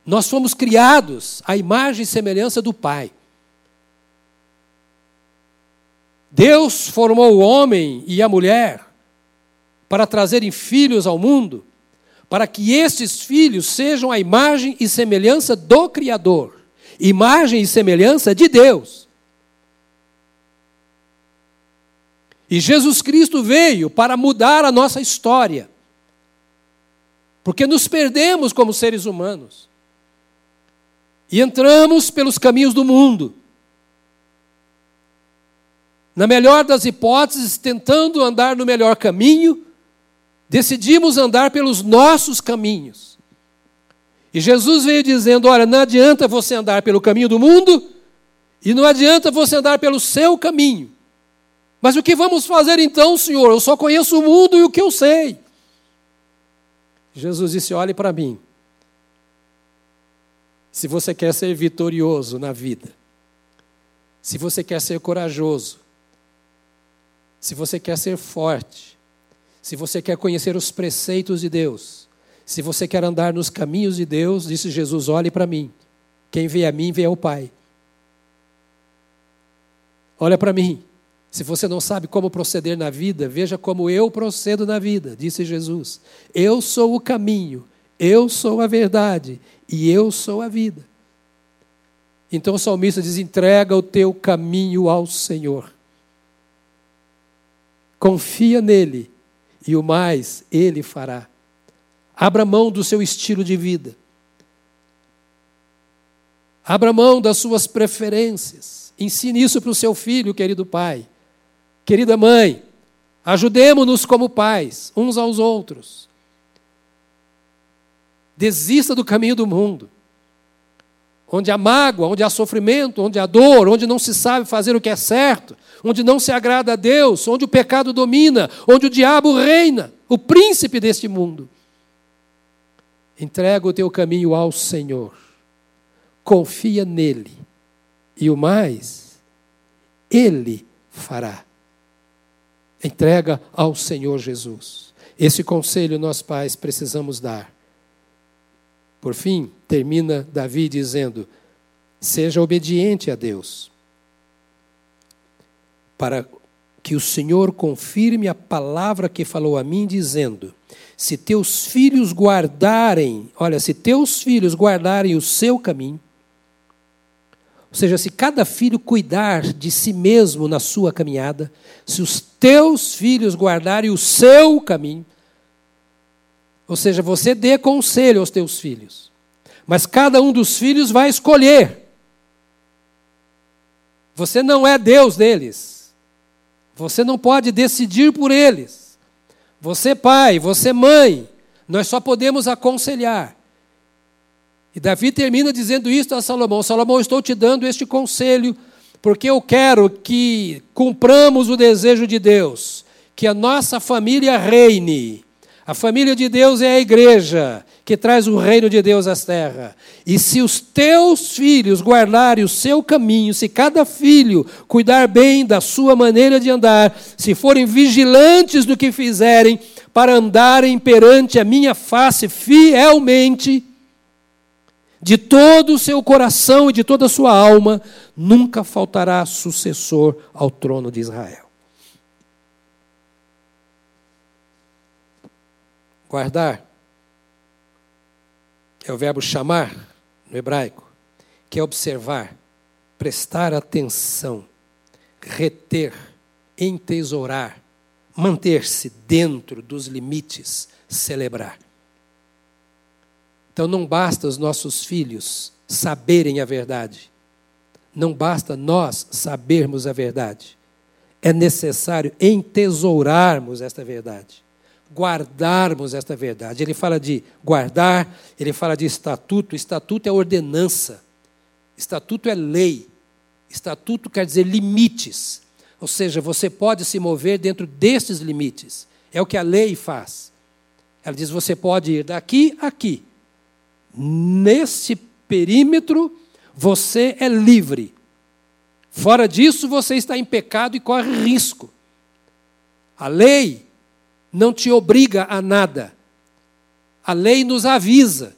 Nós fomos criados à imagem e semelhança do Pai. Deus formou o homem e a mulher para trazerem filhos ao mundo, para que estes filhos sejam a imagem e semelhança do Criador, imagem e semelhança de Deus. E Jesus Cristo veio para mudar a nossa história. Porque nos perdemos como seres humanos. E entramos pelos caminhos do mundo. Na melhor das hipóteses, tentando andar no melhor caminho, decidimos andar pelos nossos caminhos. E Jesus veio dizendo: olha, não adianta você andar pelo caminho do mundo, e não adianta você andar pelo seu caminho. Mas o que vamos fazer então, Senhor? Eu só conheço o mundo e o que eu sei. Jesus disse: olhe para mim. Se você quer ser vitorioso na vida, se você quer ser corajoso, se você quer ser forte, se você quer conhecer os preceitos de Deus, se você quer andar nos caminhos de Deus, disse Jesus: olhe para mim. Quem vê a mim, vê ao Pai. Olha para mim. Se você não sabe como proceder na vida, veja como eu procedo na vida, disse Jesus. Eu sou o caminho, eu sou a verdade e eu sou a vida. Então o salmista diz: entrega o teu caminho ao Senhor. Confia nele e o mais ele fará. Abra mão do seu estilo de vida. Abra mão das suas preferências. Ensine isso para o seu filho, querido pai. Querida mãe, ajudemos-nos como pais, uns aos outros. Desista do caminho do mundo, onde há mágoa, onde há sofrimento, onde há dor, onde não se sabe fazer o que é certo, onde não se agrada a Deus, onde o pecado domina, onde o diabo reina, o príncipe deste mundo. Entrega o teu caminho ao Senhor, confia nele, e o mais, Ele fará entrega ao Senhor Jesus. Esse conselho nós pais precisamos dar. Por fim, termina Davi dizendo: seja obediente a Deus, para que o Senhor confirme a palavra que falou a mim, dizendo: se teus filhos guardarem, olha, se teus filhos guardarem o seu caminho, ou seja, se cada filho cuidar de si mesmo na sua caminhada, se os teus filhos guardarem o seu caminho, ou seja, você dê conselho aos teus filhos, mas cada um dos filhos vai escolher. Você não é Deus deles. Você não pode decidir por eles. Você, pai, você, mãe, nós só podemos aconselhar. E Davi termina dizendo isto a Salomão: Salomão, estou te dando este conselho, porque eu quero que cumpramos o desejo de Deus, que a nossa família reine. A família de Deus é a igreja que traz o reino de Deus às terras. E se os teus filhos guardarem o seu caminho, se cada filho cuidar bem da sua maneira de andar, se forem vigilantes do que fizerem, para andarem perante a minha face fielmente, de todo o seu coração e de toda a sua alma, nunca faltará sucessor ao trono de Israel. Guardar é o verbo chamar no hebraico, que é observar, prestar atenção, reter, entesourar, manter-se dentro dos limites, celebrar. Então não basta os nossos filhos saberem a verdade. Não basta nós sabermos a verdade. É necessário entesourarmos esta verdade, guardarmos esta verdade. Ele fala de guardar, ele fala de estatuto. Estatuto é ordenança, estatuto é lei. Estatuto quer dizer limites. Ou seja, você pode se mover dentro destes limites. É o que a lei faz. Ela diz: você pode ir daqui a aqui. Nesse perímetro, você é livre. Fora disso, você está em pecado e corre risco. A lei não te obriga a nada. A lei nos avisa.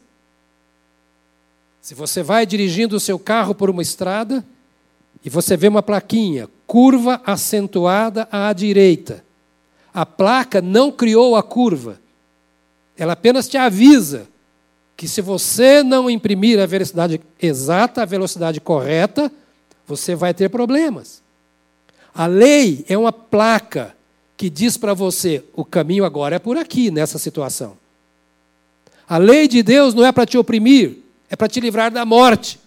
Se você vai dirigindo o seu carro por uma estrada e você vê uma plaquinha, curva acentuada à direita. A placa não criou a curva. Ela apenas te avisa que se você não imprimir a velocidade exata, a velocidade correta, você vai ter problemas. A lei é uma placa que diz para você: o caminho agora é por aqui, nessa situação. A lei de Deus não é para te oprimir, é para te livrar da morte.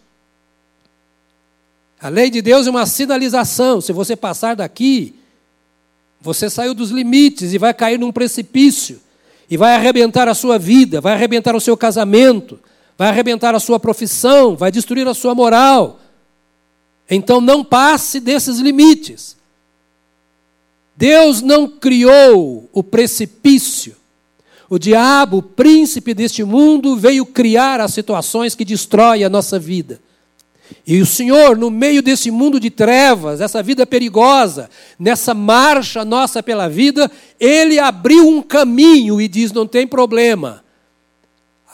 A lei de Deus é uma sinalização. Se você passar daqui, você saiu dos limites e vai cair num precipício e vai arrebentar a sua vida, vai arrebentar o seu casamento, vai arrebentar a sua profissão, vai destruir a sua moral. Então não passe desses limites. Deus não criou o precipício. O diabo, o príncipe deste mundo, veio criar as situações que destroem a nossa vida. E o Senhor, no meio desse mundo de trevas, essa vida perigosa, nessa marcha nossa pela vida, Ele abriu um caminho e diz: não tem problema.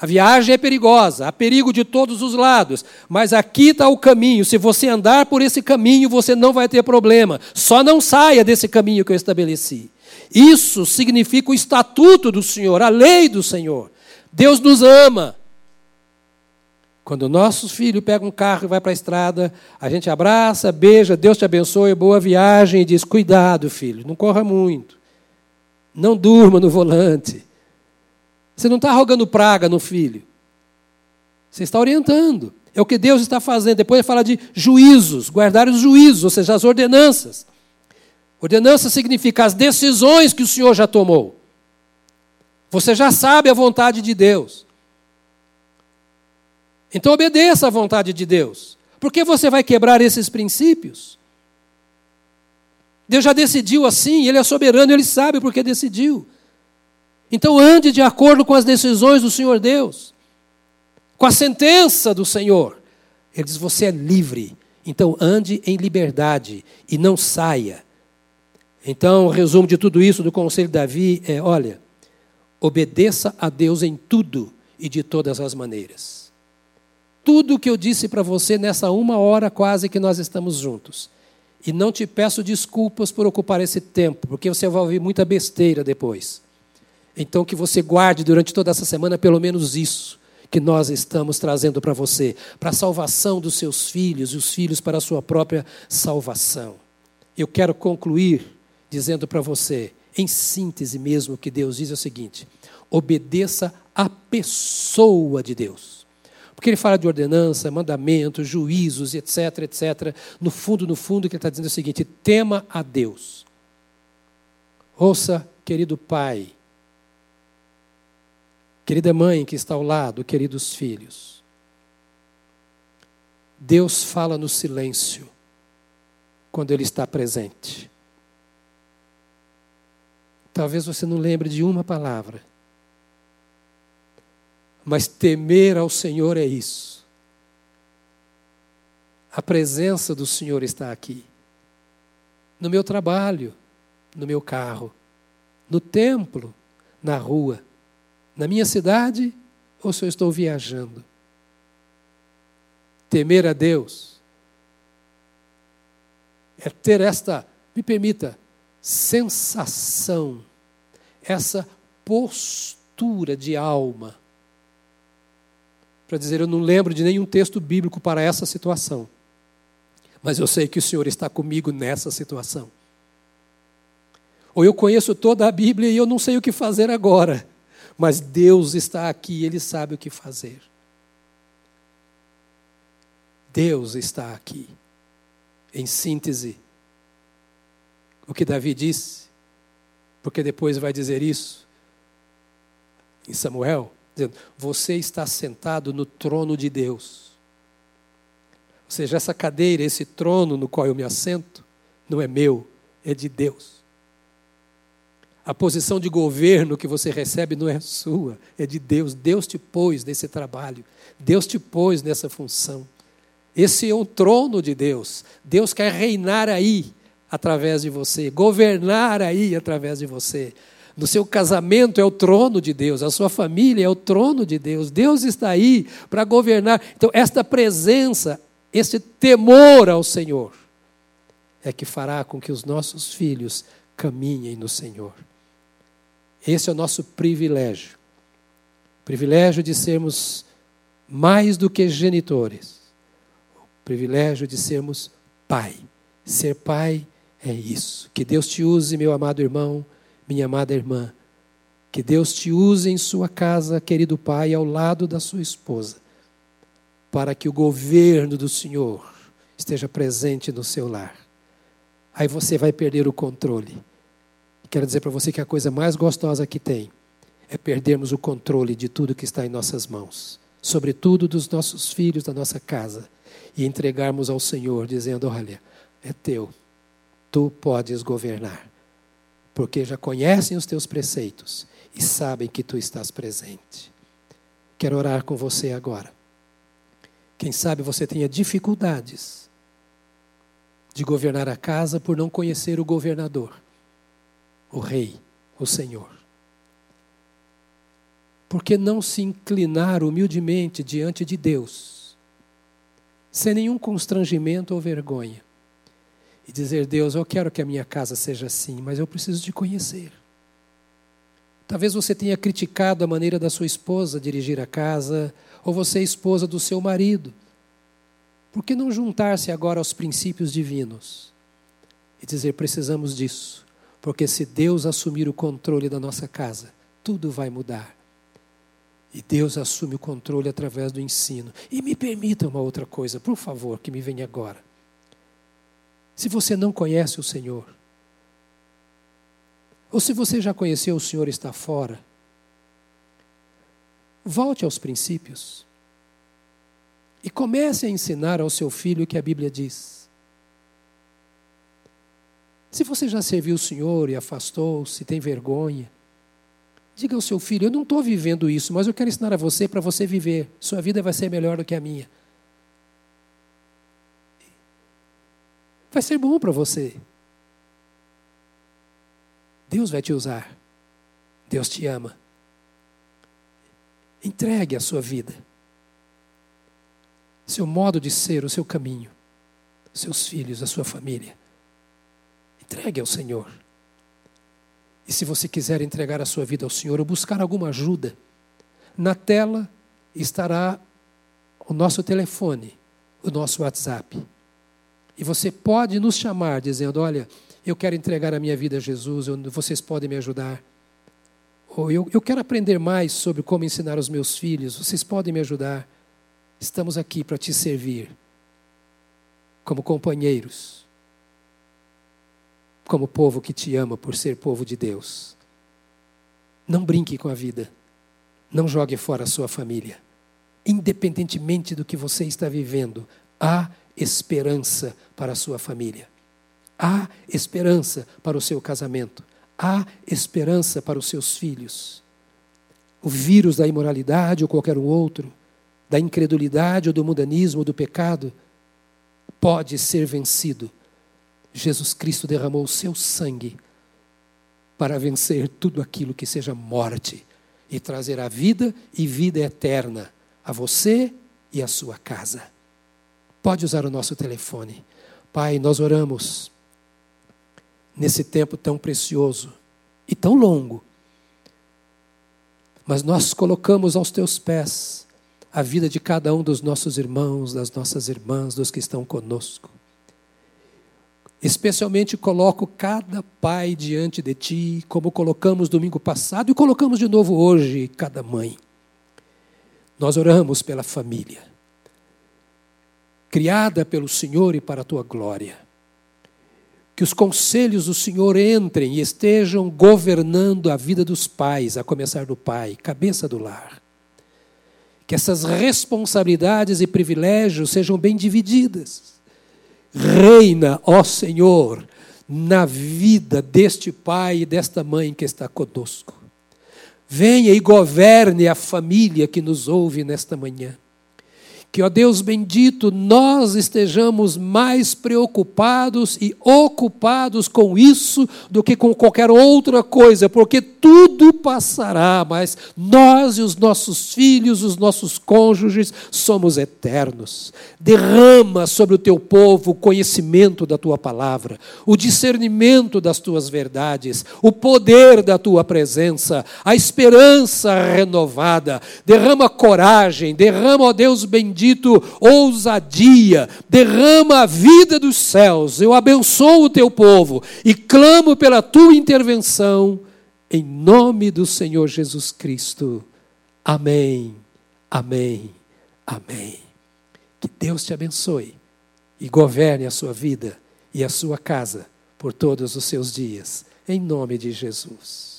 A viagem é perigosa, há perigo de todos os lados, mas aqui está o caminho. Se você andar por esse caminho, você não vai ter problema. Só não saia desse caminho que eu estabeleci. Isso significa o estatuto do Senhor, a lei do Senhor. Deus nos ama. Quando o nosso filho pega um carro e vai para a estrada, a gente abraça, beija, Deus te abençoe, boa viagem e diz: Cuidado, filho, não corra muito. Não durma no volante. Você não está rogando praga no filho. Você está orientando. É o que Deus está fazendo. Depois ele fala de juízos, guardar os juízos, ou seja, as ordenanças. Ordenança significa as decisões que o Senhor já tomou. Você já sabe a vontade de Deus. Então obedeça à vontade de Deus. Porque você vai quebrar esses princípios? Deus já decidiu assim, Ele é soberano, Ele sabe porque decidiu. Então ande de acordo com as decisões do Senhor Deus, com a sentença do Senhor. Ele diz: você é livre, então ande em liberdade e não saia. Então, o resumo de tudo isso do conselho de Davi é: olha, Obedeça a Deus em tudo e de todas as maneiras. Tudo o que eu disse para você nessa uma hora quase que nós estamos juntos. E não te peço desculpas por ocupar esse tempo, porque você vai ouvir muita besteira depois. Então, que você guarde durante toda essa semana pelo menos isso que nós estamos trazendo para você, para a salvação dos seus filhos e os filhos para a sua própria salvação. Eu quero concluir dizendo para você em síntese mesmo, que Deus diz é o seguinte: obedeça à pessoa de Deus. Porque ele fala de ordenança, mandamentos, juízos, etc, etc. No fundo, no fundo, o que ele está dizendo é o seguinte: tema a Deus. Ouça, querido pai, querida mãe que está ao lado, queridos filhos. Deus fala no silêncio quando Ele está presente. Talvez você não lembre de uma palavra. Mas temer ao Senhor é isso. A presença do Senhor está aqui. No meu trabalho, no meu carro, no templo, na rua, na minha cidade ou se eu estou viajando. Temer a Deus é ter esta, me permita, sensação, essa postura de alma. Para dizer, eu não lembro de nenhum texto bíblico para essa situação, mas eu sei que o Senhor está comigo nessa situação. Ou eu conheço toda a Bíblia e eu não sei o que fazer agora, mas Deus está aqui, Ele sabe o que fazer. Deus está aqui. Em síntese, o que Davi disse, porque depois vai dizer isso em Samuel, dizendo: Você está sentado no trono de Deus. Ou seja, essa cadeira, esse trono no qual eu me assento, não é meu, é de Deus. A posição de governo que você recebe não é sua, é de Deus. Deus te pôs nesse trabalho, Deus te pôs nessa função. Esse é o trono de Deus. Deus quer reinar aí através de você, governar aí através de você. No seu casamento é o trono de Deus, a sua família é o trono de Deus. Deus está aí para governar. Então, esta presença, este temor ao Senhor, é que fará com que os nossos filhos caminhem no Senhor. Esse é o nosso privilégio. privilégio de sermos mais do que genitores. O privilégio de sermos pai. Ser pai é isso. Que Deus te use, meu amado irmão, minha amada irmã. Que Deus te use em sua casa, querido pai, ao lado da sua esposa, para que o governo do Senhor esteja presente no seu lar. Aí você vai perder o controle. Quero dizer para você que a coisa mais gostosa que tem é perdermos o controle de tudo que está em nossas mãos, sobretudo dos nossos filhos, da nossa casa, e entregarmos ao Senhor, dizendo: Olha, é teu tu podes governar, porque já conhecem os teus preceitos e sabem que tu estás presente. Quero orar com você agora. Quem sabe você tenha dificuldades de governar a casa por não conhecer o governador, o rei, o Senhor. Por que não se inclinar humildemente diante de Deus, sem nenhum constrangimento ou vergonha? E dizer: Deus, eu quero que a minha casa seja assim, mas eu preciso te conhecer. Talvez você tenha criticado a maneira da sua esposa dirigir a casa, ou você é esposa do seu marido. Por que não juntar-se agora aos princípios divinos e dizer: precisamos disso, porque se Deus assumir o controle da nossa casa, tudo vai mudar. E Deus assume o controle através do ensino. E me permita uma outra coisa, por favor, que me venha agora. Se você não conhece o Senhor, ou se você já conheceu o Senhor está fora, volte aos princípios e comece a ensinar ao seu filho o que a Bíblia diz. Se você já serviu o Senhor e afastou-se, tem vergonha, diga ao seu filho: Eu não estou vivendo isso, mas eu quero ensinar a você para você viver. Sua vida vai ser melhor do que a minha. Vai ser bom para você. Deus vai te usar. Deus te ama. Entregue a sua vida, seu modo de ser, o seu caminho, seus filhos, a sua família. Entregue ao Senhor. E se você quiser entregar a sua vida ao Senhor ou buscar alguma ajuda, na tela estará o nosso telefone, o nosso WhatsApp. E você pode nos chamar dizendo: Olha, eu quero entregar a minha vida a Jesus, vocês podem me ajudar. Ou eu, eu quero aprender mais sobre como ensinar os meus filhos, vocês podem me ajudar. Estamos aqui para te servir, como companheiros, como povo que te ama por ser povo de Deus. Não brinque com a vida, não jogue fora a sua família. Independentemente do que você está vivendo, há esperança para a sua família. Há esperança para o seu casamento. Há esperança para os seus filhos. O vírus da imoralidade ou qualquer outro, da incredulidade ou do mundanismo ou do pecado, pode ser vencido. Jesus Cristo derramou o seu sangue para vencer tudo aquilo que seja morte e trazer a vida e vida eterna a você e a sua casa. Pode usar o nosso telefone. Pai, nós oramos nesse tempo tão precioso e tão longo. Mas nós colocamos aos teus pés a vida de cada um dos nossos irmãos, das nossas irmãs, dos que estão conosco. Especialmente coloco cada pai diante de ti, como colocamos domingo passado e colocamos de novo hoje cada mãe. Nós oramos pela família, criada pelo Senhor e para a tua glória. Que os conselhos do Senhor entrem e estejam governando a vida dos pais, a começar do pai, cabeça do lar. Que essas responsabilidades e privilégios sejam bem divididas. Reina, ó Senhor, na vida deste pai e desta mãe que está conosco. Venha e governe a família que nos ouve nesta manhã. Que, ó Deus bendito, nós estejamos mais preocupados e ocupados com isso do que com qualquer outra coisa, porque tudo passará, mas nós e os nossos filhos, os nossos cônjuges, somos eternos. Derrama sobre o teu povo o conhecimento da tua palavra, o discernimento das tuas verdades, o poder da tua presença, a esperança renovada. Derrama coragem, derrama, ó Deus bendito, ousadia, derrama a vida dos céus. Eu abençoo o teu povo e clamo pela tua intervenção em nome do Senhor Jesus Cristo. Amém, amém, amém. Que Deus te abençoe e governe a sua vida e a sua casa por todos os seus dias, em nome de Jesus.